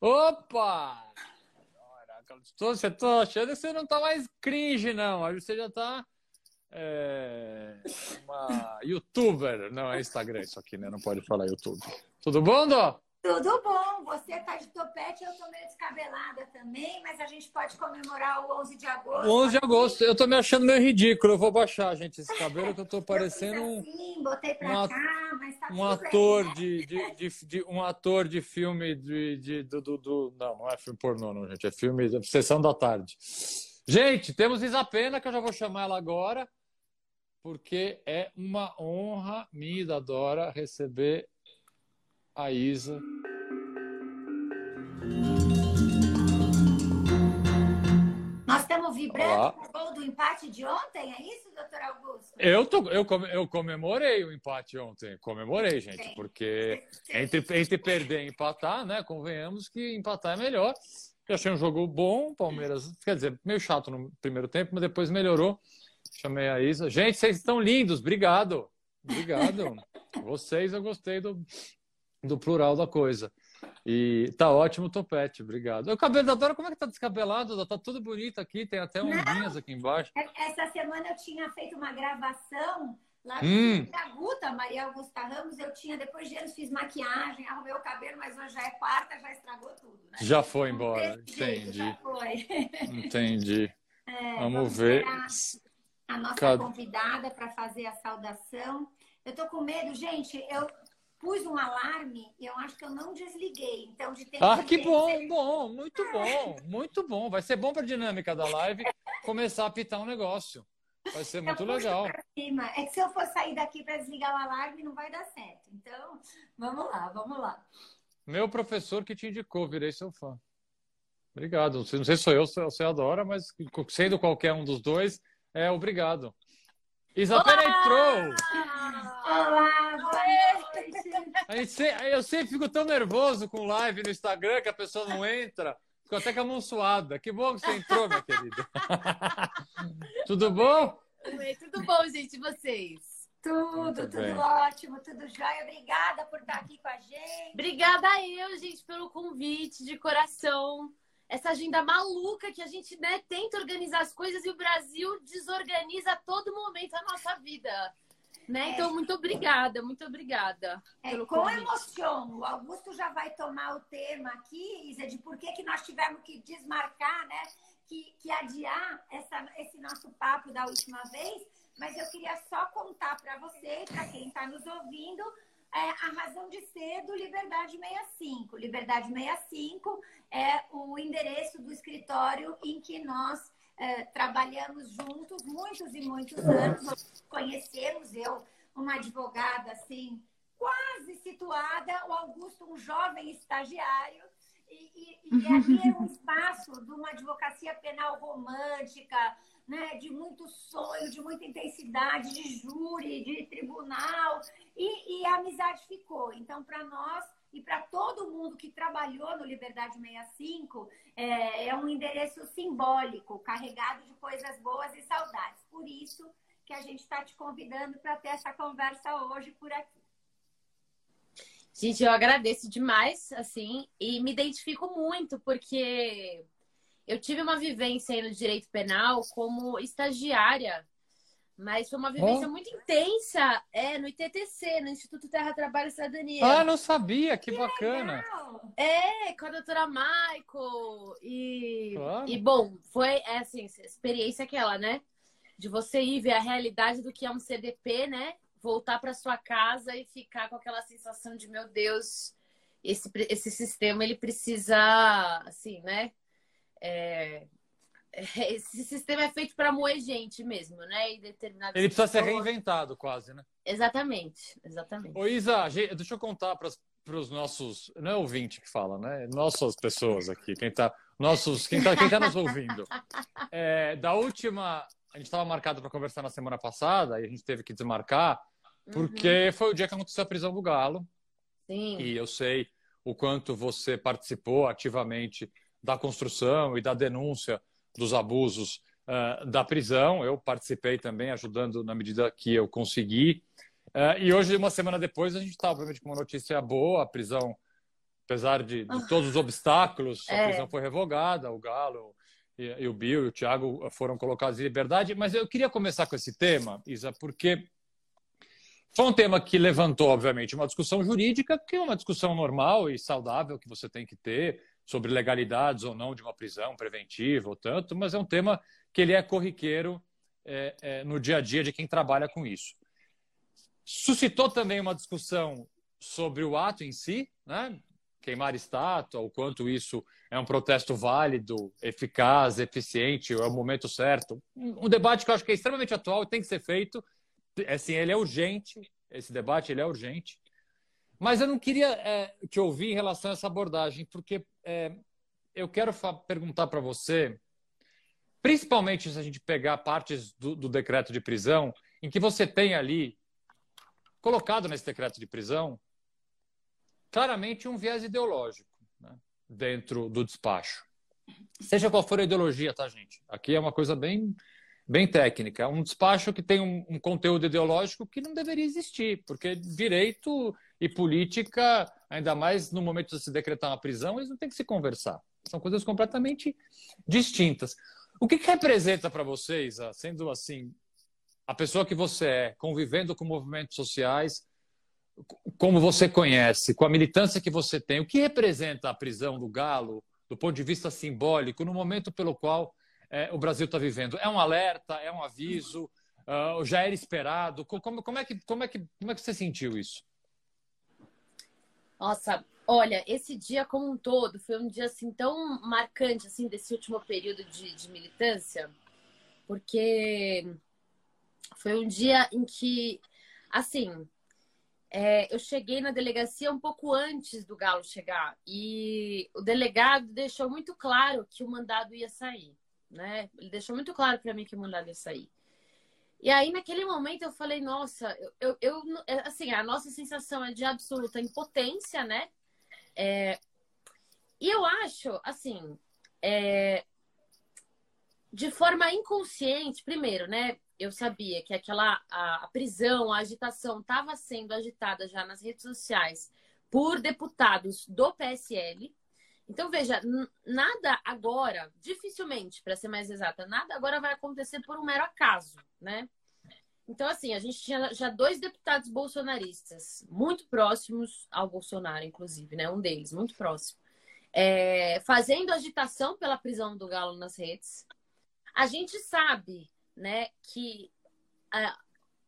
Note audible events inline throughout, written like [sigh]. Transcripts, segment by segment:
Opa! Você tá achando que você não tá mais cringe, não. Aí você já tá é, uma youtuber. Não, é Instagram isso aqui, né? Não pode falar YouTube. Tudo bom, Dó? Tudo bom, você tá de topete, eu tô meio descabelada também, mas a gente pode comemorar o 11 de agosto. 11 de agosto, eu tô me achando meio ridículo, eu vou baixar, gente, esse cabelo que eu tô parecendo um... Assim, botei pra um, cá, mas tá um ator bem, né? de, de, de, de, um ator de filme de, de do, do, do, não, não é filme pornô, não, gente, é filme de sessão da tarde. Gente, temos Isa Pena, que eu já vou chamar ela agora, porque é uma honra minha e da Dora receber a Isa. Nós estamos vibrando com o gol do empate de ontem, é isso, doutor Augusto? Eu, tô, eu, eu comemorei o empate ontem, comemorei, gente, Sim. porque entre, entre perder e empatar, né, convenhamos que empatar é melhor. Eu achei um jogo bom, Palmeiras, quer dizer, meio chato no primeiro tempo, mas depois melhorou. Chamei a Isa. Gente, vocês estão lindos, obrigado. Obrigado. [laughs] Vocês, eu gostei do, do plural da coisa. E tá ótimo o topete, obrigado. O cabelo da Dora, como é que tá descabelado? Tá tudo bonito aqui, tem até ondinhas aqui embaixo. É, essa semana eu tinha feito uma gravação lá hum. da Guta, Maria Augusta Ramos. Eu tinha, depois de anos, fiz maquiagem, arrumei o cabelo, mas hoje já é quarta, já estragou tudo, né? Já foi embora, entendi. já foi. Entendi. [laughs] É, vamos, ver. A nossa Cada... convidada para fazer a saudação. Eu tô com medo, gente. Eu pus um alarme e eu acho que eu não desliguei. Então, de ter Ah, que bom, bom, muito bom, muito bom. Vai ser bom para a dinâmica da live começar a apitar um negócio. Vai ser muito legal. É que se eu for sair daqui para desligar o alarme, não vai dar certo. Então, vamos lá, vamos lá. Meu professor que te indicou, virei seu fã. Obrigado. Não sei se sou eu, se você adora, mas sendo qualquer um dos dois, é obrigado. Isabela entrou! Olá, boa noite! Eu sempre fico tão nervoso com live no Instagram que a pessoa não entra. Fico até com a mão suada. Que bom que você entrou, minha querida. [laughs] tudo bom? Oi, tudo bom, gente? E vocês? Tudo, tudo bem. ótimo, tudo jóia. Obrigada por estar aqui com a gente. Obrigada a eu, gente, pelo convite de coração essa agenda maluca que a gente né, tenta organizar as coisas e o Brasil desorganiza a todo momento a nossa vida. Né? É. Então, muito obrigada, muito obrigada. É, com convite. emoção. O Augusto já vai tomar o tema aqui, Isa, de por que, que nós tivemos que desmarcar, né? Que, que adiar essa, esse nosso papo da última vez. Mas eu queria só contar para você, para quem está nos ouvindo, é a razão de ser do Liberdade 65. Liberdade 65 é o endereço do escritório em que nós é, trabalhamos juntos muitos e muitos anos. Conhecemos eu, uma advogada assim, quase situada, o Augusto, um jovem estagiário. E, e, e [laughs] ali é um espaço de uma advocacia penal romântica, né, de muito sonho, de muita intensidade, de júri, de tribunal, e, e a amizade ficou. Então, para nós e para todo mundo que trabalhou no Liberdade 65, é, é um endereço simbólico, carregado de coisas boas e saudades. Por isso que a gente está te convidando para ter essa conversa hoje por aqui. Gente, eu agradeço demais, assim, e me identifico muito, porque eu tive uma vivência aí no direito penal como estagiária, mas foi uma vivência oh. muito intensa é, no ITTC, no Instituto Terra Trabalho e Cidadania. Ah, não sabia, que, que bacana. Legal. É, com a doutora Maico. E, claro. e bom, foi é, assim, experiência aquela, né? De você ir ver a realidade do que é um CDP, né? Voltar para sua casa e ficar com aquela sensação de, meu Deus, esse, esse sistema ele precisa, assim, né? É, esse sistema é feito para moer gente mesmo, né? E determinadas Ele precisa ser reinventado, quase, né? Exatamente, exatamente. Ô, Isa, deixa eu contar para os nossos. Não é ouvinte que fala, né? Nossas pessoas aqui, quem está nossos, quem tá, quem tá nos ouvindo. É, da última. A gente estava marcado para conversar na semana passada e a gente teve que desmarcar, porque uhum. foi o dia que aconteceu a prisão do Galo. Sim. E eu sei o quanto você participou ativamente da construção e da denúncia dos abusos uh, da prisão. Eu participei também, ajudando na medida que eu consegui. Uh, e hoje, uma semana depois, a gente está, obviamente, com uma notícia boa: a prisão apesar de, de, todos os obstáculos, a é. prisão foi revogada, o Galo e, e, o Bill e o Thiago foram colocados em liberdade. Mas eu queria começar com esse tema, Isa, porque foi um tema que levantou, obviamente, uma discussão jurídica, que é uma discussão normal e saudável que você tem que ter sobre legalidades ou não de uma prisão preventiva ou tanto, mas é um tema que ele é corriqueiro é, é, no dia a dia de quem trabalha com isso. Suscitou também uma discussão sobre o ato em si, né? queimar estátua, o quanto isso é um protesto válido, eficaz, eficiente, é o momento certo. Um debate que eu acho que é extremamente atual e tem que ser feito. Assim, ele é urgente, esse debate ele é urgente. Mas eu não queria é, te ouvir em relação a essa abordagem, porque é, eu quero perguntar para você, principalmente se a gente pegar partes do, do decreto de prisão, em que você tem ali colocado nesse decreto de prisão claramente um viés ideológico né, dentro do despacho. Seja qual for a ideologia, tá, gente? Aqui é uma coisa bem, bem técnica. É um despacho que tem um, um conteúdo ideológico que não deveria existir, porque direito e política, ainda mais no momento de se decretar uma prisão, eles não têm que se conversar. São coisas completamente distintas. O que, que representa para vocês, sendo assim, a pessoa que você é, convivendo com movimentos sociais, como você conhece, com a militância que você tem, o que representa a prisão do Galo, do ponto de vista simbólico, no momento pelo qual é, o Brasil está vivendo? É um alerta? É um aviso? Uh, já era esperado? Como, como, é que, como, é que, como é que você sentiu isso? Nossa, olha, esse dia como um todo foi um dia assim tão marcante assim desse último período de, de militância, porque foi um dia em que, assim, é, eu cheguei na delegacia um pouco antes do Galo chegar e o delegado deixou muito claro que o mandado ia sair, né? Ele deixou muito claro para mim que o mandado ia sair. E aí, naquele momento, eu falei, nossa, eu, eu, eu é, assim, a nossa sensação é de absoluta impotência, né? É, e eu acho, assim, é, de forma inconsciente, primeiro, né? eu sabia que aquela a, a prisão, a agitação estava sendo agitada já nas redes sociais por deputados do PSL. Então, veja, nada agora, dificilmente, para ser mais exata, nada agora vai acontecer por um mero acaso, né? Então, assim, a gente tinha já dois deputados bolsonaristas, muito próximos ao Bolsonaro, inclusive, né? Um deles, muito próximo, é, fazendo agitação pela prisão do Galo nas redes. A gente sabe né, que a,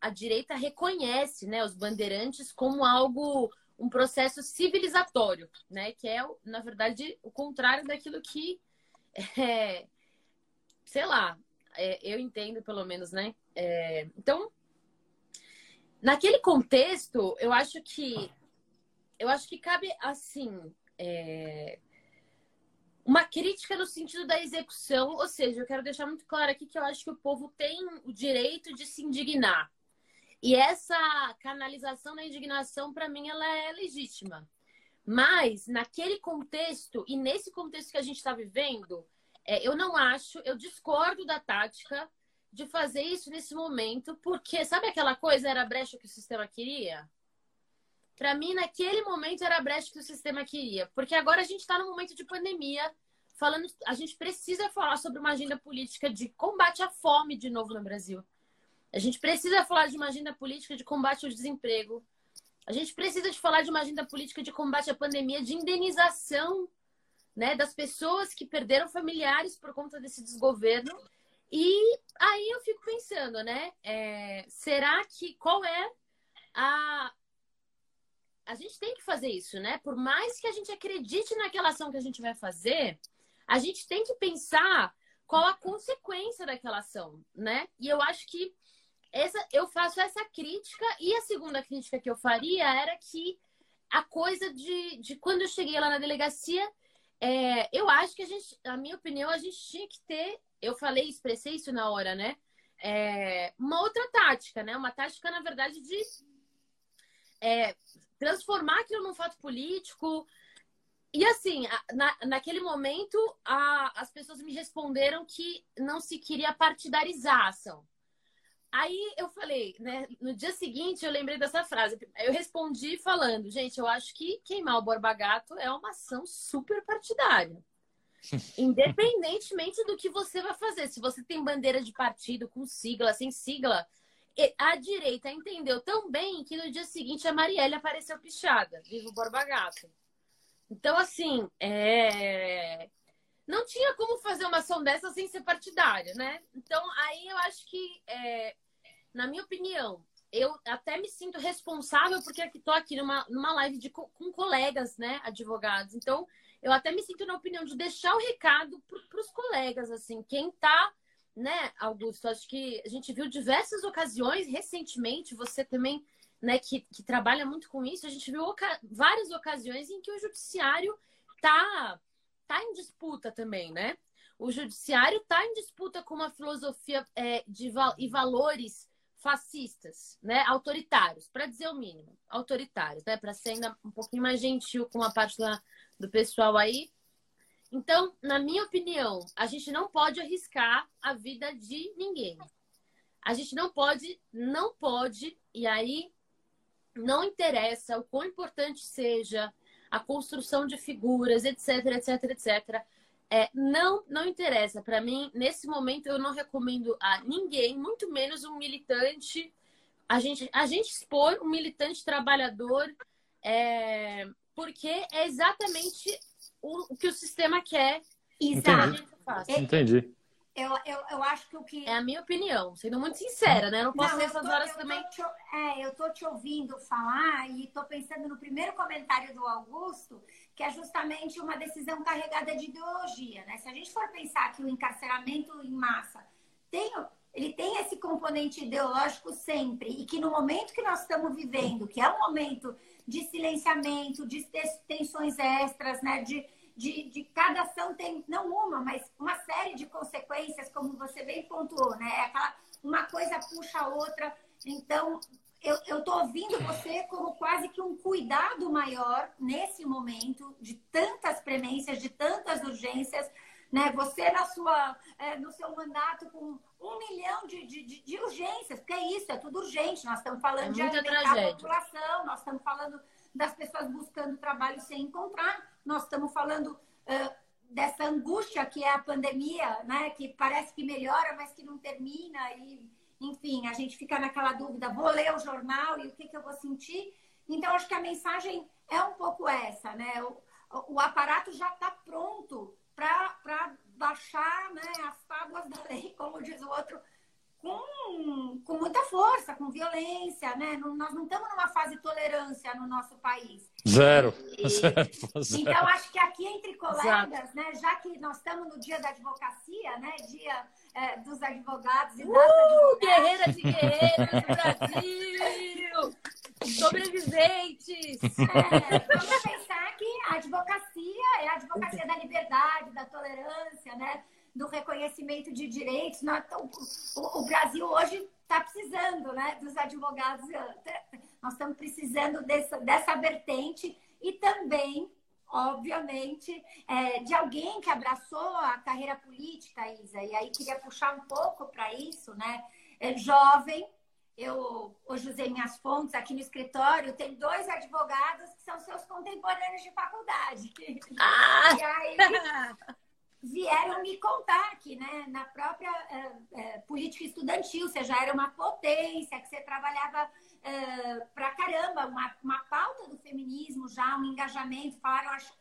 a direita reconhece né, os bandeirantes como algo, um processo civilizatório, né, que é, na verdade, o contrário daquilo que, [laughs] é, sei lá, é, eu entendo pelo menos, né? É, então, naquele contexto, eu acho que eu acho que cabe assim é, uma crítica no sentido da execução, ou seja, eu quero deixar muito claro aqui que eu acho que o povo tem o direito de se indignar. E essa canalização da indignação, para mim, ela é legítima. Mas, naquele contexto, e nesse contexto que a gente está vivendo, é, eu não acho, eu discordo da tática de fazer isso nesse momento, porque sabe aquela coisa, era a brecha que o sistema queria? Para mim, naquele momento era a brecha que o sistema queria. Porque agora a gente está num momento de pandemia, falando, a gente precisa falar sobre uma agenda política de combate à fome de novo no Brasil. A gente precisa falar de uma agenda política de combate ao desemprego. A gente precisa de falar de uma agenda política de combate à pandemia, de indenização né, das pessoas que perderam familiares por conta desse desgoverno. E aí eu fico pensando, né? É, será que qual é a, a gente tem que fazer isso, né? Por mais que a gente acredite naquela ação que a gente vai fazer, a gente tem que pensar qual a consequência daquela ação, né? E eu acho que essa, eu faço essa crítica e a segunda crítica que eu faria era que a coisa de, de quando eu cheguei lá na delegacia, é, eu acho que a gente, na minha opinião, a gente tinha que ter, eu falei, expressei isso na hora, né? É, uma outra tática, né? Uma tática, na verdade, de é, transformar aquilo num fato político. E assim, na, naquele momento, a, as pessoas me responderam que não se queria partidarizar a ação. Aí eu falei, né? No dia seguinte eu lembrei dessa frase. Eu respondi falando, gente, eu acho que queimar o Borba Gato é uma ação super partidária. [laughs] Independentemente do que você vai fazer. Se você tem bandeira de partido com sigla, sem sigla, a direita entendeu tão bem que no dia seguinte a Marielle apareceu pichada. Viva o Borba Gato. Então, assim, é... não tinha como fazer uma ação dessa sem ser partidária, né? Então, aí eu acho que, é... na minha opinião, eu até me sinto responsável porque estou aqui numa, numa live de, com colegas, né, advogados. Então, eu até me sinto na opinião de deixar o recado para os colegas, assim, quem está, né, Augusto? Acho que a gente viu diversas ocasiões recentemente, você também, né, que, que trabalha muito com isso, a gente viu oca várias ocasiões em que o judiciário tá, tá em disputa também, né? O judiciário está em disputa com uma filosofia é, de e valores fascistas, né, autoritários, para dizer o mínimo, autoritários, né, para ser ainda um pouquinho mais gentil com a parte da, do pessoal aí. Então, na minha opinião, a gente não pode arriscar a vida de ninguém. A gente não pode, não pode, e aí não interessa o quão importante seja a construção de figuras, etc, etc, etc. É, não, não interessa. Para mim, nesse momento, eu não recomendo a ninguém, muito menos um militante. A gente, a gente expor um militante trabalhador é, porque é exatamente o, o que o sistema quer. Entendi. Entendi. Eu, eu, eu acho que o que. É a minha opinião, sendo muito sincera, né? Não posso ser essas horas também. Te, é, eu tô te ouvindo falar e tô pensando no primeiro comentário do Augusto, que é justamente uma decisão carregada de ideologia, né? Se a gente for pensar que o encarceramento em massa tem, ele tem esse componente ideológico sempre, e que no momento que nós estamos vivendo, que é um momento de silenciamento, de tensões extras, né? De, de, de, cada ação tem, não uma, mas uma série de consequências, como você bem pontuou, né? Aquela, uma coisa puxa a outra. Então, eu estou ouvindo você como quase que um cuidado maior nesse momento de tantas premências, de tantas urgências, né? Você na sua, é, no seu mandato com um milhão de, de, de, urgências, porque é isso, é tudo urgente. Nós estamos falando é de alimentar tragédia. a população, nós estamos falando das pessoas buscando trabalho sem encontrar, nós estamos falando uh, dessa angústia que é a pandemia, né? Que parece que melhora, mas que não termina e enfim, a gente fica naquela dúvida, vou ler o jornal e o que, que eu vou sentir? Então, acho que a mensagem é um pouco essa, né? O, o aparato já está pronto para baixar né, as tábuas da lei, como diz o outro, com, com muita força, com violência, né? Não, nós não estamos numa fase de tolerância no nosso país. Zero. E, [laughs] zero, zero. Então, acho que aqui entre colegas, né, já que nós estamos no dia da advocacia, né, dia é, dos advogados e uh, das advogadas. Guerreiras e guerreiros do Brasil! Sobreviventes! É, vamos pensar que a advocacia é a advocacia da liberdade, da tolerância, né? Do reconhecimento de direitos. O, Brasil hoje está precisando né, dos advogados. Nós estamos precisando dessa, dessa vertente e também, obviamente, é, de alguém que abraçou a carreira política, Isa. E aí queria puxar um pouco para isso, né? É, jovem, eu hoje usei minhas fontes aqui no escritório, tem dois advogados que são seus contemporâneos de faculdade. Ah! [laughs] E aí vieram me contar que né, na própria é, é, política estudantil você já era uma potência, que você trabalhava é, pra caramba, uma, uma pauta do feminismo já, um engajamento, falaram, acho,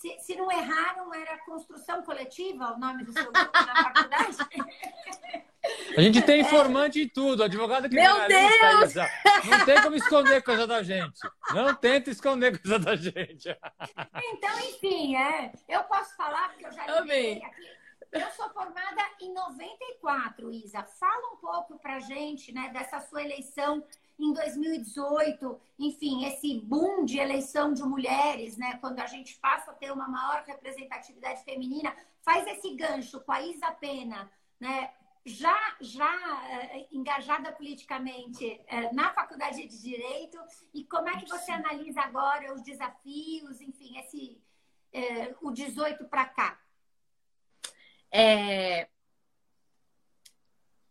se, se não erraram, era construção coletiva o nome do seu grupo na faculdade? [laughs] A gente tem informante em tudo, advogado que Meu Deus! Não tem como esconder coisa da gente. Não tenta esconder coisa da gente. Então, enfim, é, eu posso falar, porque eu já li aqui. Eu sou formada em 94, Isa. Fala um pouco pra gente, né, dessa sua eleição em 2018, enfim, esse boom de eleição de mulheres, né, quando a gente passa a ter uma maior representatividade feminina, faz esse gancho com a Isa Pena, né, já, já eh, engajada politicamente eh, na faculdade de Direito e como é que você analisa agora os desafios, enfim, esse eh, o 18 para cá? É...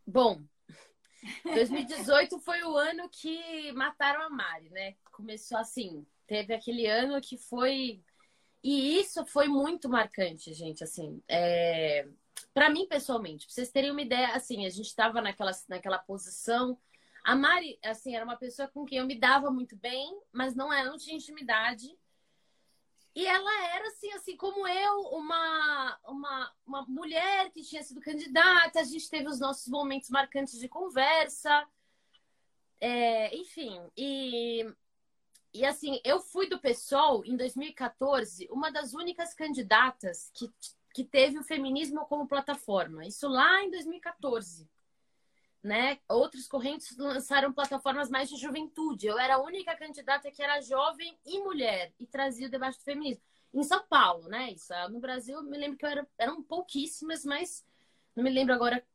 Bom, 2018 foi o ano que mataram a Mari, né? Começou assim, teve aquele ano que foi. E isso foi muito marcante, gente, assim. É... Para mim, pessoalmente, pra vocês terem uma ideia, assim, a gente estava naquela, naquela posição. A Mari, assim, era uma pessoa com quem eu me dava muito bem, mas não, era, não tinha intimidade. E ela era, assim, assim como eu, uma, uma, uma mulher que tinha sido candidata. A gente teve os nossos momentos marcantes de conversa. É, enfim, e, e assim, eu fui do PSOL em 2014, uma das únicas candidatas que, que teve o feminismo como plataforma. Isso lá em 2014 né? Outras correntes lançaram plataformas mais de juventude. Eu era a única candidata que era jovem e mulher e trazia o debate do feminismo. Em São Paulo, né? Isso. No Brasil, me lembro que eu era, eram pouquíssimas, mas não me lembro agora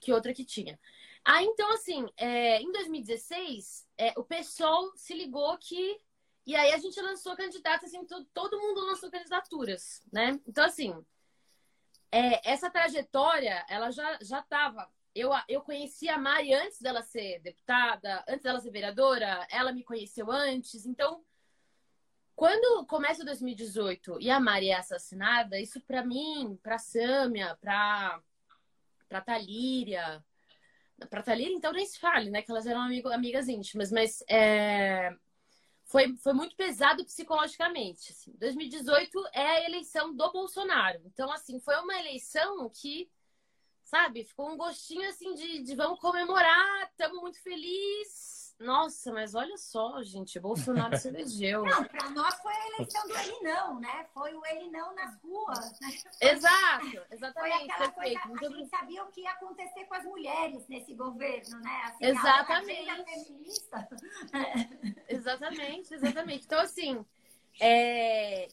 que outra que tinha. Ah, então, assim, é, em 2016, é, o PSOL se ligou que. E aí a gente lançou candidatas, assim, todo, todo mundo lançou candidaturas, né? Então, assim, é, essa trajetória, ela já estava eu, eu conheci a Mari antes dela ser deputada, antes dela ser vereadora, ela me conheceu antes. Então, quando começa 2018 e a Mari é assassinada, isso para mim, para Sâmia, para para Talíria, para Talíria, então nem se fale, né? Que elas eram amigo, amigas íntimas, mas é, foi, foi muito pesado psicologicamente. Assim. 2018 é a eleição do Bolsonaro. Então, assim, foi uma eleição que sabe? Ficou um gostinho assim de, de vamos comemorar, estamos muito felizes. Nossa, mas olha só, gente, Bolsonaro se elegeu. Não, para nós foi a eleição do ele não, né? Foi o ele não nas ruas. Né? Exato, exatamente. Foi aquela perfeito. coisa, a gente sabia o que ia acontecer com as mulheres nesse governo, né? Assim, exatamente. A feminista. [laughs] exatamente, exatamente. Então, assim, é...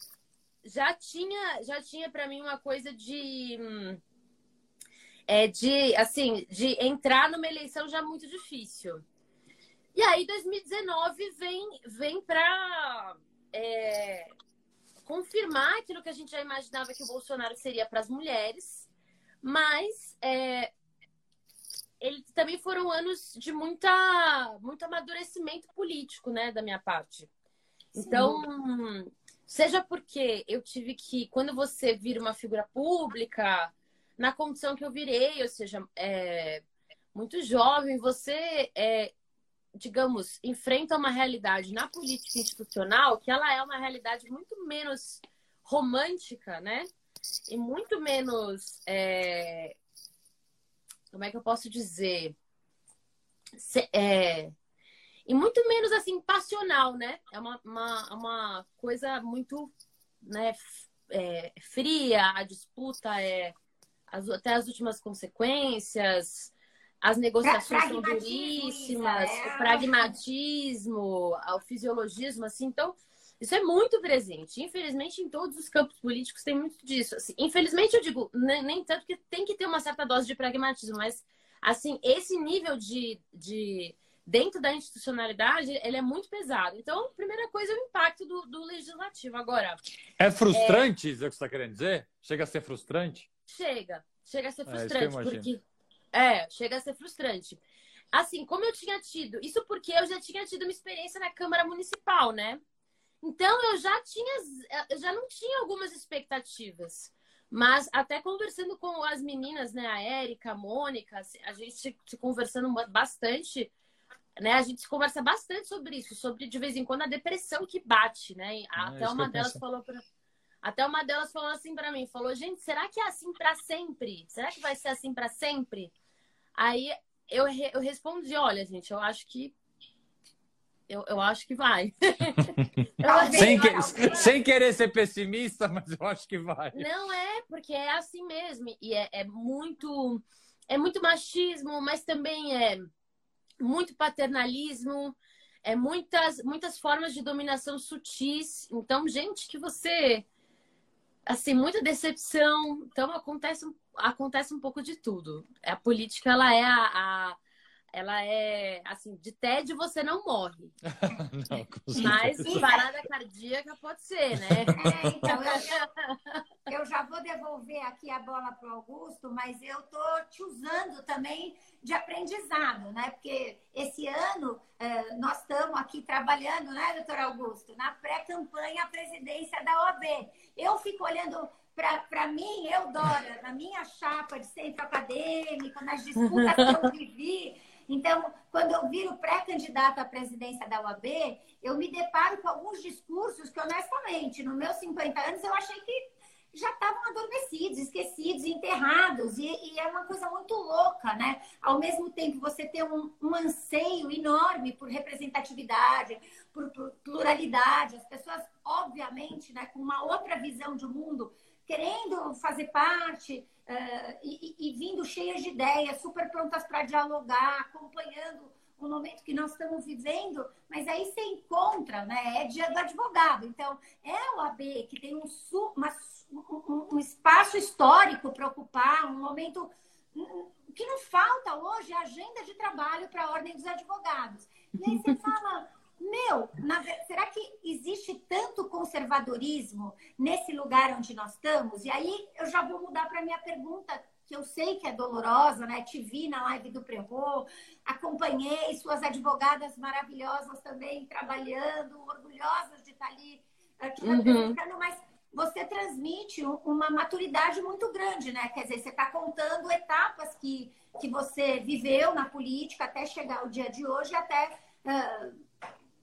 já tinha, já tinha para mim uma coisa de... É de, assim, de entrar numa eleição já muito difícil. E aí, 2019 vem, vem para é, confirmar aquilo que a gente já imaginava que o Bolsonaro seria para as mulheres, mas é, ele também foram anos de muita, muito amadurecimento político, né, da minha parte. Então, Sim. seja porque eu tive que, quando você vira uma figura pública, na condição que eu virei, ou seja, é, muito jovem, você, é, digamos, enfrenta uma realidade na política institucional que ela é uma realidade muito menos romântica, né? E muito menos. É, como é que eu posso dizer? Se, é, e muito menos assim passional, né? É uma, uma, uma coisa muito né, é, fria, a disputa é as, até as últimas consequências, as negociações são duríssimas, é. o pragmatismo, o fisiologismo, assim, então isso é muito presente. Infelizmente, em todos os campos políticos tem muito disso. Assim, infelizmente, eu digo, nem, nem, tanto que tem que ter uma certa dose de pragmatismo, mas assim, esse nível de, de dentro da institucionalidade, ele é muito pesado. Então, a primeira coisa é o impacto do, do legislativo. Agora. É frustrante, é... isso que você está querendo dizer? Chega a ser frustrante? Chega. Chega a ser é, frustrante. É, porque... é, chega a ser frustrante. Assim, como eu tinha tido. Isso porque eu já tinha tido uma experiência na Câmara Municipal, né? Então eu já tinha. Eu já não tinha algumas expectativas. Mas até conversando com as meninas, né, a Érica, a Mônica, a gente se conversando bastante, né? A gente conversa bastante sobre isso, sobre de vez em quando a depressão que bate, né? Ah, até uma delas falou para até uma delas falou assim para mim, falou: "Gente, será que é assim para sempre? Será que vai ser assim para sempre?" Aí eu, eu respondi: "Olha, gente, eu acho que eu, eu acho que vai. [laughs] sem, que, sem querer ser pessimista, mas eu acho que vai. Não é, porque é assim mesmo. E é, é muito. É muito machismo, mas também é muito paternalismo, é muitas, muitas formas de dominação sutis. Então, gente, que você assim, muita decepção. Então acontece, acontece um pouco de tudo. A política ela é a, a ela é assim, de tédio você não morre. [laughs] não, Mas parada cardíaca pode ser, né? É, então, eu, eu, eu, já vou devolver aqui a bola para o Augusto, mas eu tô te usando também de aprendizado, né? Porque esse ano eh, nós estamos aqui trabalhando, né, doutor Augusto, na pré-campanha à presidência da OAB. Eu fico olhando para mim, eu, Dora, na minha chapa de centro acadêmico, nas disputas que eu vivi. Então, quando eu viro pré-candidata à presidência da UAB, eu me deparo com alguns discursos que, honestamente, nos meus 50 anos, eu achei que já estavam adormecidos, esquecidos, enterrados. E, e, é uma coisa muito louca, né? Ao mesmo tempo, você tem um, um anseio enorme por representatividade, por, por, pluralidade. As pessoas, obviamente, né, com uma outra visão de mundo, querendo fazer parte uh, e, e, vindo cheias de ideias, super prontas para dialogar, acompanhando o momento que nós estamos vivendo, mas aí você encontra, né? É dia do advogado. Então, é o AB que tem um, uma, um, espaço histórico para ocupar, um momento. O que não falta hoje é agenda de trabalho para a Ordem dos Advogados. E aí você [laughs] fala, meu, na, será que existe tanto conservadorismo nesse lugar onde nós estamos? E aí eu já vou mudar para a minha pergunta, que eu sei que é dolorosa, né? Te vi na live do Prevô, acompanhei suas advogadas maravilhosas também trabalhando, orgulhosas de estar ali aqui uhum. mas você transmite uma maturidade muito grande, né? Quer dizer, você está contando etapas que, que você viveu na política até chegar ao dia de hoje, até. Uh,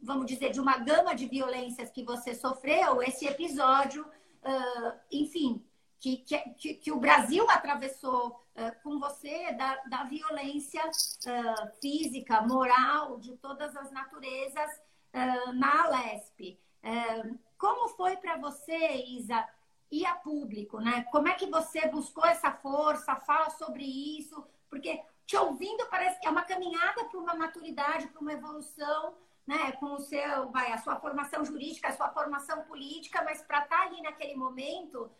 vamos dizer, de uma gama de violências que você sofreu, esse episódio, uh, enfim, que, que, que, o Brasil atravessou uh, com você da, da violência uh, física, moral, de todas as naturezas na Alesp. como foi para você, Isa, ir a público, né? Como é que você buscou essa força? Fala sobre isso, porque te ouvindo parece que é uma caminhada para uma maturidade, para uma evolução né, com o seu, vai, a sua formação jurídica, a sua formação política, mas para estar tá ali naquele momento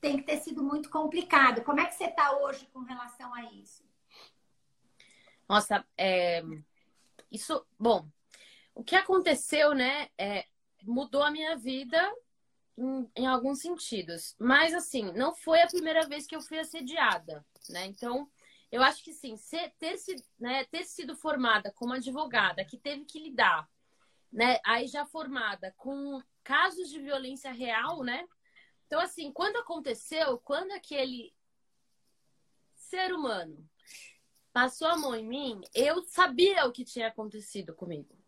tem que ter sido muito complicado. Como é que você está hoje com relação a isso? Nossa, é, isso, bom, o que aconteceu, né, é, mudou a minha vida em, em, alguns sentidos, mas assim, não foi a primeira vez que eu fui assediada, né? Então, eu acho que sim, ser, ter, né, ter sido formada como advogada, que teve que lidar, né, aí já formada com casos de violência real, né? Então, assim, quando aconteceu, quando aquele ser humano passou a mão em mim, eu sabia o que tinha acontecido comigo.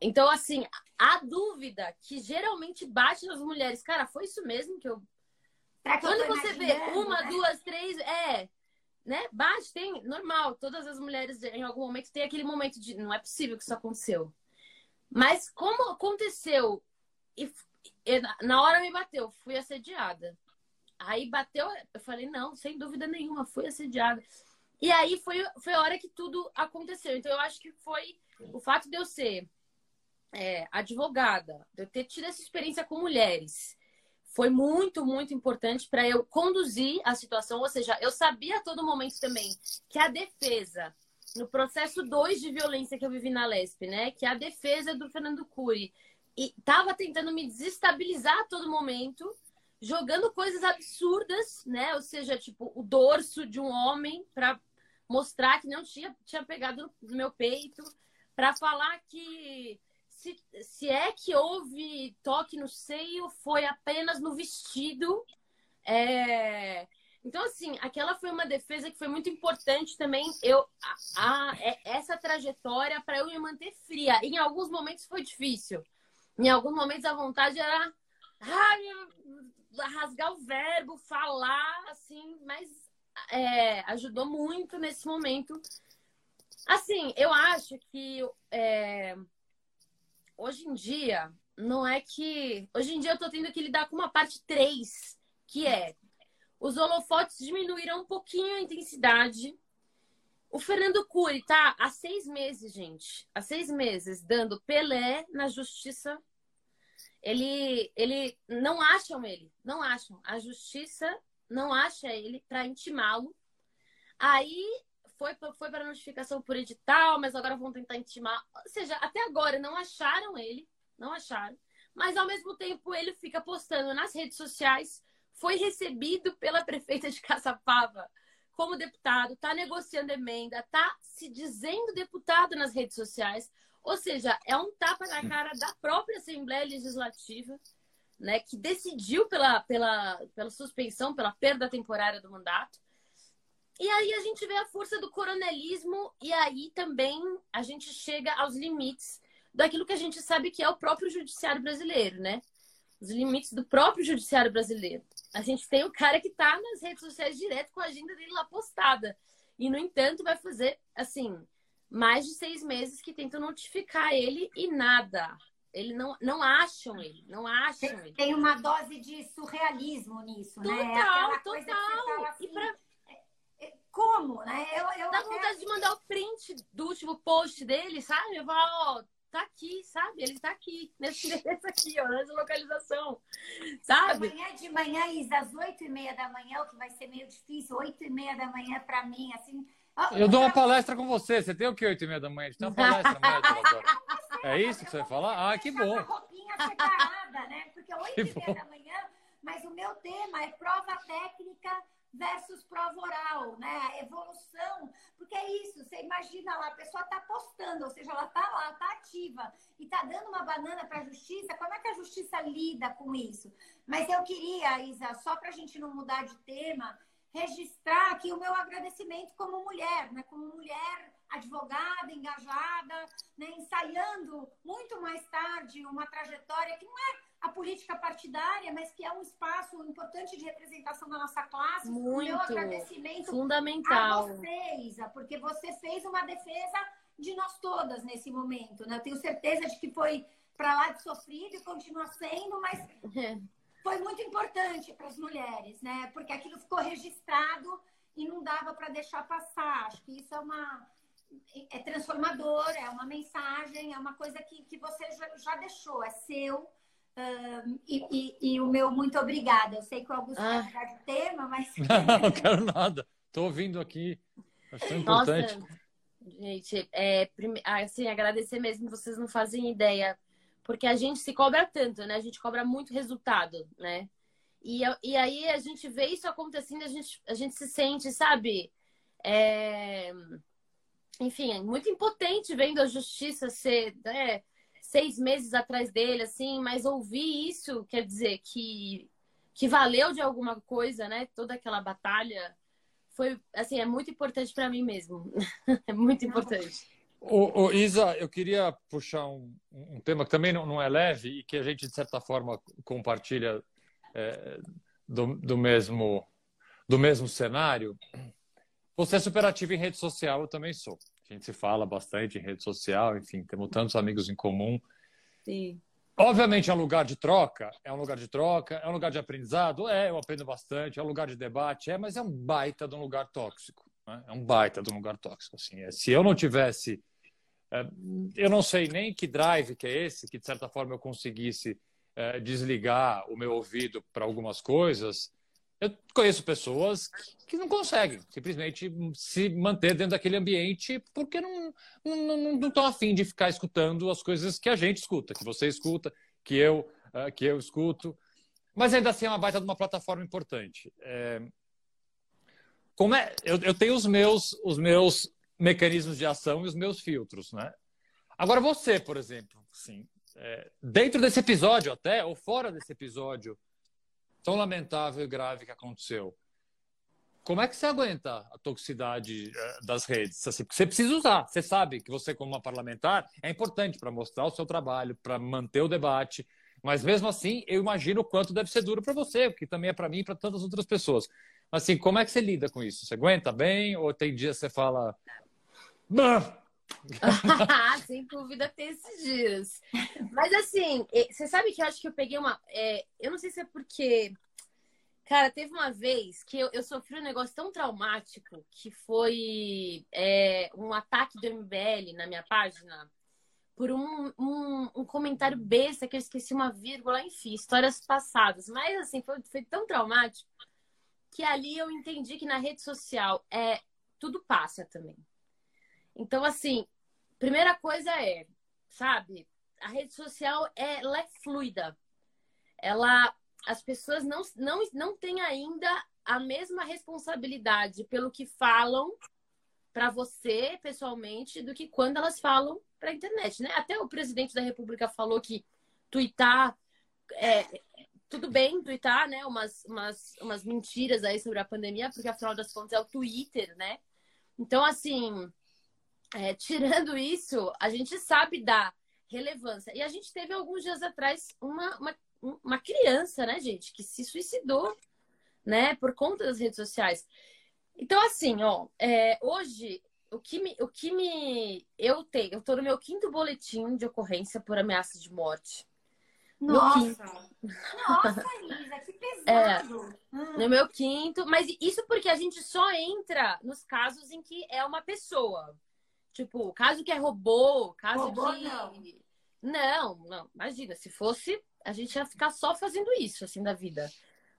Então, assim, a dúvida que geralmente bate nas mulheres, cara, foi isso mesmo que eu. Quando você vê uma, né? duas, três, é né? Bate, tem, normal, todas as mulheres em algum momento tem aquele momento de não é possível que isso aconteceu. Mas como aconteceu e, e na hora me bateu, fui assediada. Aí bateu, eu falei, não, sem dúvida nenhuma, fui assediada. E aí foi, foi a hora que tudo aconteceu. Então eu acho que foi o fato de eu ser é, advogada, de eu ter tido essa experiência com mulheres foi muito, muito importante para eu conduzir a situação. Ou seja, eu sabia a todo momento também que a defesa, no processo 2 de violência que eu vivi na Lesp, né? Que a defesa do Fernando Cury estava tentando me desestabilizar a todo momento, jogando coisas absurdas, né? Ou seja, tipo, o dorso de um homem para mostrar que não tinha, tinha pegado no meu peito, para falar que se, se é que houve toque no seio, foi apenas no vestido. É... Então, assim, aquela foi uma defesa que foi muito importante também. Eu, a, a é, essa trajetória para eu me manter fria. Em alguns momentos foi difícil. Em alguns momentos a vontade era ai, rasgar o verbo, falar, assim, mas é, ajudou muito nesse momento. Assim, eu acho que é, hoje em dia, não é que. Hoje em dia eu tô tendo que lidar com uma parte 3, que é os holofotes diminuíram um pouquinho a intensidade. O Fernando Cury tá há seis meses, gente. Há seis meses, dando Pelé na justiça. Ele, ele não acham ele, não acham. A justiça não acha ele para intimá-lo. Aí foi, foi para notificação por edital, mas agora vão tentar intimar. Ou seja, até agora não acharam ele, não acharam. Mas ao mesmo tempo ele fica postando nas redes sociais. Foi recebido pela prefeita de Caçapava como deputado, está negociando emenda, está se dizendo deputado nas redes sociais. Ou seja, é um tapa na cara da própria Assembleia Legislativa, né, que decidiu pela, pela, pela suspensão, pela perda temporária do mandato. E aí a gente vê a força do coronelismo e aí também a gente chega aos limites daquilo que a gente sabe que é o próprio judiciário brasileiro, né? Os limites do próprio judiciário brasileiro. A gente tem o cara que tá nas redes sociais direto com a agenda dele lá postada. E, no entanto, vai fazer, assim, mais de seis meses que tentam notificar ele e nada. Ele não, não acham ele, não acham tem, ele. Tem uma dose de surrealismo nisso, total, né? Total, total. Assim, e pra como, né? Eu, eu Dá vontade de mandar o print do último post dele, sabe? Eu falo, ó, tá aqui, sabe? Ele tá aqui, [laughs] nesse endereço aqui, ó, nessa localização, sabe? Amanhã de manhã, Isa, às oito e meia da manhã, o que vai ser meio difícil, oito e meia da manhã pra mim, assim... Eu dou uma palestra com você. Você tem o que, oito e meia da manhã? A gente tem uma palestra [laughs] amanhã, É isso que você vai falar? Ah, que bom. roupinha separada, né? Porque [laughs] oito e meia da manhã, mas o meu tema é prova técnica versus prova oral, né? A evolução, porque é isso, você imagina lá, a pessoa está postando, ou seja, ela está lá, está ativa e está dando uma banana para a justiça, como é que a justiça lida com isso? Mas eu queria, Isa, só para a gente não mudar de tema, registrar aqui o meu agradecimento como mulher, né? Como mulher advogada, engajada, né? ensaiando muito mais tarde uma trajetória que não é a política partidária, mas que é um espaço importante de representação da nossa classe. Muito. Meu agradecimento fundamental. a você, Isa, porque você fez uma defesa de nós todas nesse momento. Né? Eu tenho certeza de que foi para lá de sofrido e continua sendo, mas [laughs] foi muito importante para as mulheres, né? Porque aquilo ficou registrado e não dava para deixar passar. Acho que isso é uma é transformador, é uma mensagem, é uma coisa que, que você já, já deixou, é seu. Um, e, e, e, o meu muito obrigada. Eu sei que o Augusto ah. vai mudar de tema, mas. Não, [laughs] não quero nada. Estou ouvindo aqui. Acho tão importante. Nossa, gente, é, assim, agradecer mesmo, vocês não fazem ideia. Porque a gente se cobra tanto, né? A gente cobra muito resultado, né? E, e aí a gente vê isso acontecendo, a gente, a gente se sente, sabe? É... Enfim, é muito impotente vendo a justiça ser. Né? Seis meses atrás dele, assim, mas ouvir isso quer dizer que, que valeu de alguma coisa, né? Toda aquela batalha foi, assim, é muito importante para mim mesmo. [laughs] é muito importante. O, o, Isa, eu queria puxar um, um tema que também não, não, é leve e que a gente, de certa forma, compartilha é, do, do, mesmo, do mesmo cenário. Você é super ativo em rede social, eu também sou. A gente se fala bastante em rede social, enfim, temos tantos amigos em comum. Sim. Obviamente é um lugar de troca, é um lugar de troca, é um lugar de aprendizado, é, eu aprendo bastante, é um lugar de debate, é, mas é um baita de um lugar tóxico. Né? É um baita de um lugar tóxico. Assim. É, se eu não tivesse, é, eu não sei nem que drive que é esse, que de certa forma eu conseguisse é, desligar o meu ouvido para algumas coisas, eu conheço pessoas que não conseguem simplesmente se manter dentro daquele ambiente porque não não, não, estão afim de ficar escutando as coisas que a gente escuta, que você escuta, que eu, uh, que eu escuto. Mas ainda assim é uma baita de uma plataforma importante. É... Como é... eu, eu tenho os meus, os meus mecanismos de ação e os meus filtros, né? Agora você, por exemplo, sim, é... dentro desse episódio até, ou fora desse episódio, tão lamentável e grave que aconteceu. Como é que você aguenta a toxicidade eh, das redes? Assim, você precisa usar. Você sabe que você, como uma parlamentar, é importante para mostrar o seu trabalho, para manter o debate. Mas mesmo assim, eu imagino o quanto deve ser duro para você, que também é para mim e para tantas outras pessoas. Assim, como é que você lida com isso? Você aguenta bem? Ou tem dias que você fala. [laughs] Sem dúvida tem esses dias. Mas assim, você sabe que eu acho que eu peguei uma. É, eu não sei se é porque. Cara, teve uma vez que eu, eu sofri um negócio tão traumático que foi é, um ataque do MBL na minha página por um, um, um, comentário besta que eu esqueci uma vírgula, enfim, histórias passadas. Mas assim, foi, foi tão traumático que ali eu entendi que na rede social é tudo passa também. Então, assim, primeira coisa é, sabe, a rede social ela é fluida. Ela, as pessoas não, não, não têm ainda a mesma responsabilidade pelo que falam para você pessoalmente do que quando elas falam para a internet, né? Até o presidente da República falou que twittar é, tudo bem twittar, né? Umas, umas, umas mentiras aí sobre a pandemia, porque afinal das contas é o Twitter, né? Então, assim, é, tirando isso, a gente sabe da relevância. E a gente teve alguns dias atrás uma, uma, uma criança, né, gente, que se suicidou, né, por conta das redes sociais. Então, assim, ó, é, hoje o que me, o que me eu tenho, eu tô no meu quinto boletim de ocorrência por ameaça de morte. Nossa! Nossa, Elisa, que [laughs] pesado! É, hum. No meu quinto, mas isso porque a gente só entra nos casos em que é uma pessoa. Tipo, caso que é robô, caso robô, de. Não. não, não. Imagina, se fosse, a gente ia ficar só fazendo isso, assim, da vida.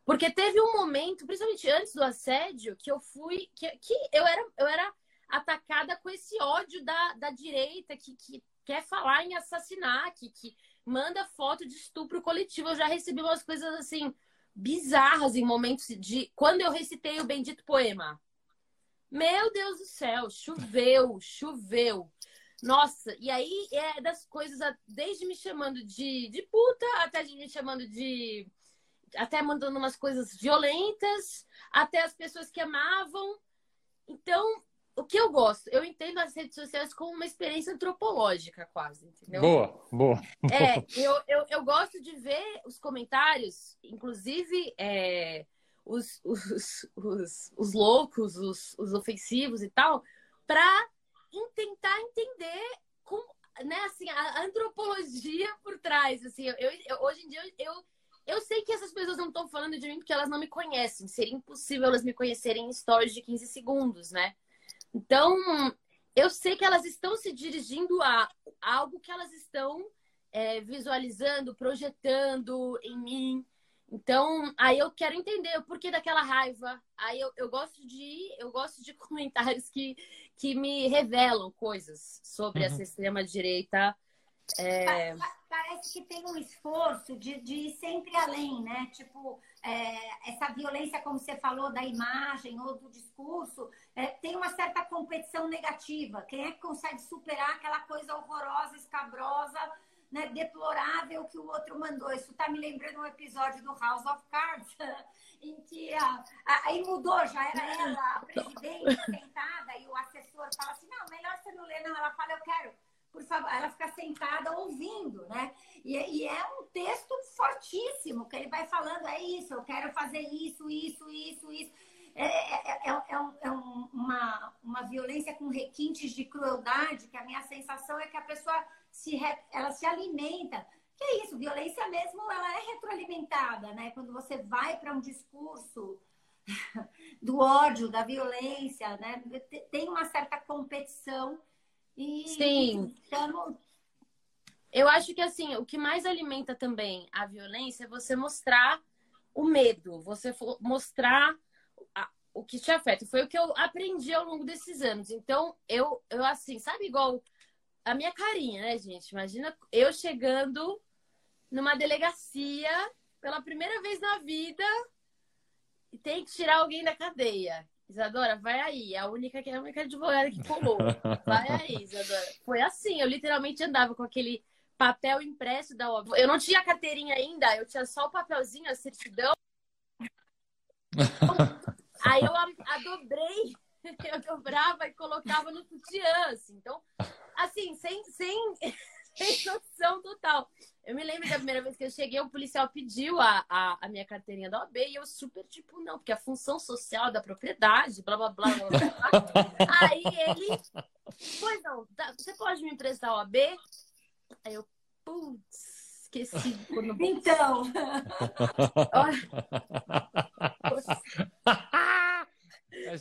Porque teve um momento, principalmente antes do assédio, que eu fui. que, que eu, era, eu era atacada com esse ódio da, da direita que, que quer falar em assassinar, que, que manda foto de estupro coletivo. Eu já recebi umas coisas assim bizarras em momentos de quando eu recitei o bendito poema. Meu Deus do céu, choveu, choveu. Nossa, e aí é das coisas, desde me chamando de, de puta, até de me chamando de. Até mandando umas coisas violentas, até as pessoas que amavam. Então, o que eu gosto, eu entendo as redes sociais como uma experiência antropológica, quase, entendeu? Boa, boa. É, eu, eu, eu gosto de ver os comentários, inclusive é, os, os, os, os, loucos, os, os ofensivos e tal, para tentar entender né, assim, a antropologia por trás. Assim, eu, eu hoje em dia eu, eu, eu sei que essas pessoas não estão falando de mim porque elas não me conhecem. Seria impossível elas me conhecerem em stories de 15 segundos, né? Então, eu sei que elas estão se dirigindo a algo que elas estão é, visualizando, projetando em mim. Então, aí eu quero entender o porquê daquela raiva. Aí eu, eu gosto de eu gosto de [laughs] comentários que, que me revelam coisas sobre uhum. essa extrema direita. É... Parece que tem um esforço de, de ir sempre além, né? Tipo, é, essa violência, como você falou, da imagem ou do discurso, é, tem uma certa competição negativa. Quem é que consegue superar aquela coisa horrorosa, escabrosa, né, deplorável que o outro mandou? Isso está me lembrando um episódio do House of Cards, [laughs] em que a, a, aí mudou, já era ela, a presidente sentada, e o assessor fala assim: não, melhor você não ler, não. Ela fala, eu quero por favor, ela fica sentada ouvindo, né? E, e, é um texto fortíssimo, que ele vai falando, é isso, eu quero fazer isso, isso, isso, isso. É, é, é, é, é um, uma, uma violência com requintes de crueldade, que a minha sensação é que a pessoa se, ela se alimenta. Que é isso, violência mesmo, ela é retroalimentada, né? Quando você vai para um discurso [laughs] do ódio, da violência, né? Tem uma certa competição e Sim. Estamos... Eu acho que assim, o que mais alimenta também a violência é você mostrar o medo, você mostrar o que te afeta. Foi o que eu aprendi ao longo desses anos. Então, eu, eu assim, sabe, igual a minha carinha, né, gente? Imagina eu chegando numa delegacia pela primeira vez na vida e tem que tirar alguém da cadeia. Isadora, vai aí. É a única que é a única advogada que colou. Vai aí, Isadora. Foi assim, eu literalmente andava com aquele papel impresso da OAB. Eu não tinha carteirinha ainda, eu tinha só o papelzinho, a certidão. aí eu a, a dobrei, [laughs] eu dobrava e colocava no sutiã, assim. Então, assim, sem, sem, [laughs] sem noção total. Eu me lembro da primeira vez que eu cheguei, o policial pediu a, a, a minha carteirinha da OAB e eu super, tipo, não, porque a função social da propriedade, blá, blá, blá, blá, blá. [laughs] Aí ele, pois não, tá, você pode me emprestar a OAB? Aí eu, putz, esqueci. Quando... Então. [laughs]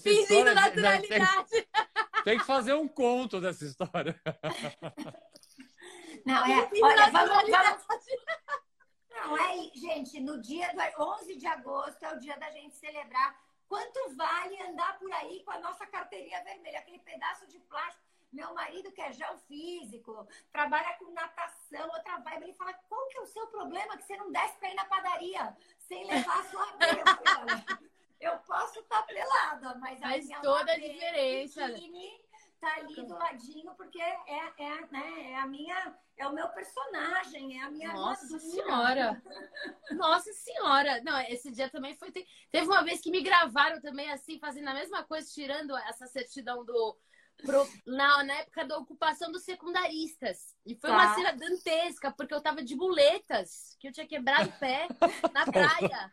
Fingindo naturalidade. Tem, que fazer um conto dessa história. [laughs] Não, é. Olha, vamos, vamos. Não, é, gente, no dia do 11 de agosto é o dia da gente celebrar quanto vale andar por aí com a nossa carteirinha vermelha, aquele pedaço de plástico. Meu marido, que é geofísico, trabalha com natação, outra vibe, ele fala: qual que é o seu problema que você não desce pra ir na padaria sem levar a sua? [laughs] eu posso estar tá pelada, mas faz toda a diferença. Biquíni, tá ali do ladinho, porque é, é, né, é a minha, é o meu personagem, é a minha Nossa armadura. senhora! [laughs] Nossa senhora! Não, esse dia também foi. Teve uma vez que me gravaram também assim, fazendo a mesma coisa, tirando essa certidão do pro, na, na época da ocupação dos secundaristas. E foi tá. uma cena dantesca, porque eu tava de muletas, que eu tinha quebrado o pé na [laughs] praia.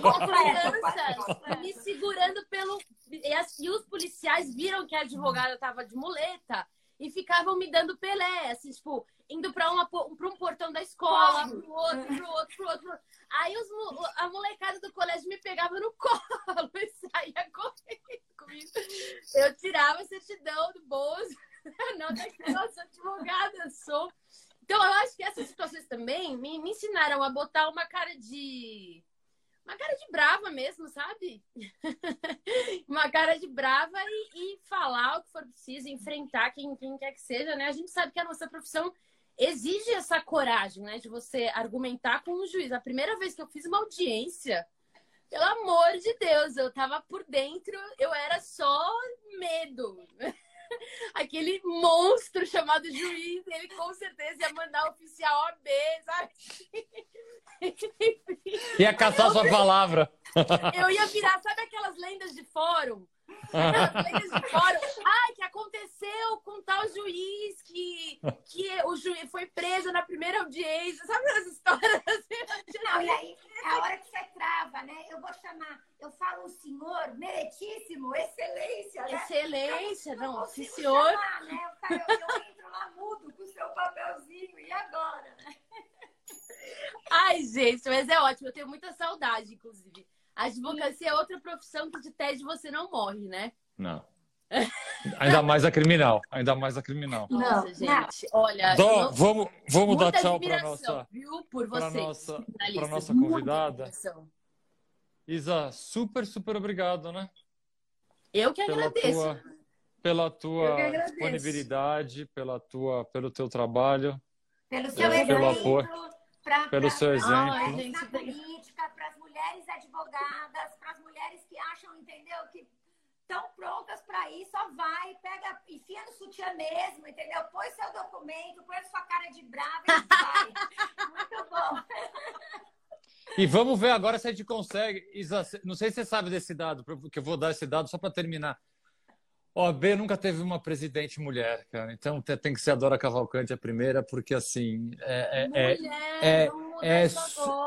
com crianças me segurando pelo. E, as, e os policiais viram que a advogada tava de muleta e ficavam me dando pelé, assim, tipo, indo para para um portão da escola, pro outro, pro outro, pro outro. Aí os, a molecada do colégio me pegava no [laughs] colo e saía correndo comigo. Eu tirava a certidão do bolso. [laughs] Não, daqui, nossa, advogada sou. Então, eu acho que essas situações também me, me ensinaram a botar uma cara de uma cara de brava mesmo, sabe? [laughs] uma cara de brava e, e, falar o que for preciso, enfrentar quem, quem quer que seja, né? A gente sabe que a nossa profissão exige essa coragem, né? De você argumentar com o juiz. A primeira vez que eu fiz uma audiência, pelo amor de Deus, eu tava por dentro, eu era só medo. [laughs] Aquele monstro chamado juiz, ele com certeza ia mandar oficial AB, sabe? [laughs] Ia caçar sua palavra. [laughs] Eu ia virar, sabe aquelas lendas de fórum? Ai, que aconteceu com tal juiz que, o juiz foi preso na primeira audiência. Sabe as histórias assim? Não, e aí, é a hora que você trava, né? Eu vou chamar, eu falo o senhor, meritíssimo, excelência. Né? Excelência, não, não senhor. Chamar, né? eu, eu entro lá mudo com o seu papelzinho, e agora, né? Ai, gente, mas é ótimo. Eu tenho muita saudade, inclusive. A advocacia é outra profissão que de teste você não morre, né? Não. Ainda mais a criminal. Ainda mais a criminal. Nossa, não, gente. Olha. Dó. Vamos, vamos dar tchau para nossa. Viu? Por você. Para nossa, pra nossa convidada. Isa, super, super obrigado, né? Eu que pela agradeço. Tua, pela tua disponibilidade, pela tua, pelo teu trabalho. Pelo seu é, pelo apoio. Pra, pelo pra, seu exemplo. Ai, gente, política, para as mulheres advogadas, para as mulheres que acham, entendeu, que estão prontas para ir, só vai, pega, enfia no sutiã mesmo, entendeu? Põe seu documento, põe sua cara de brava e vai. [laughs] Muito bom. E vamos ver agora se a gente consegue. Não sei se você sabe desse dado, porque eu vou dar esse dado só para terminar. OAB nunca teve uma presidente mulher, cara. Então tem que ser a Dora Cavalcante a primeira, porque assim é, é, é, é,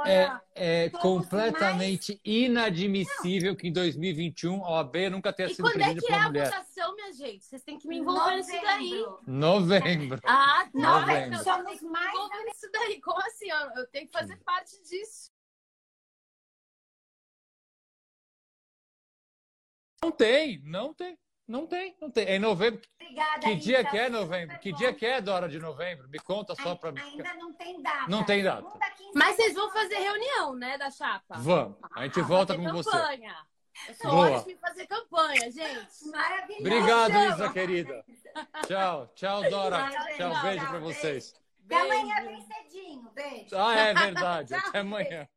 é, é completamente inadmissível que em 2021 a OAB nunca tenha sido presidente por mulher. E quando é que é a votação, minha gente? Vocês têm que me envolver nisso daí. Novembro. Ah, tá. Novembro. Somos mais envolver nisso daí. Como assim? Eu tenho que fazer parte disso. Não tem, não tem. Não tem, não tem. É em novembro. Obrigada, que dia que é novembro? Que dia que é, Dora, de novembro? Me conta só para mim. Ainda não tem data. Não tem data. Mas vocês vão fazer reunião, né, da chapa? Vamos. A gente ah, volta com campanha. você. Eu sou Boa. ótima em fazer campanha, gente. Maravilhoso. Obrigado, Isa, querida. Tchau, tchau, Dora. Tchau, tchau beijo para vocês. Até amanhã bem cedinho. Beijo. Ah, é verdade. Até amanhã.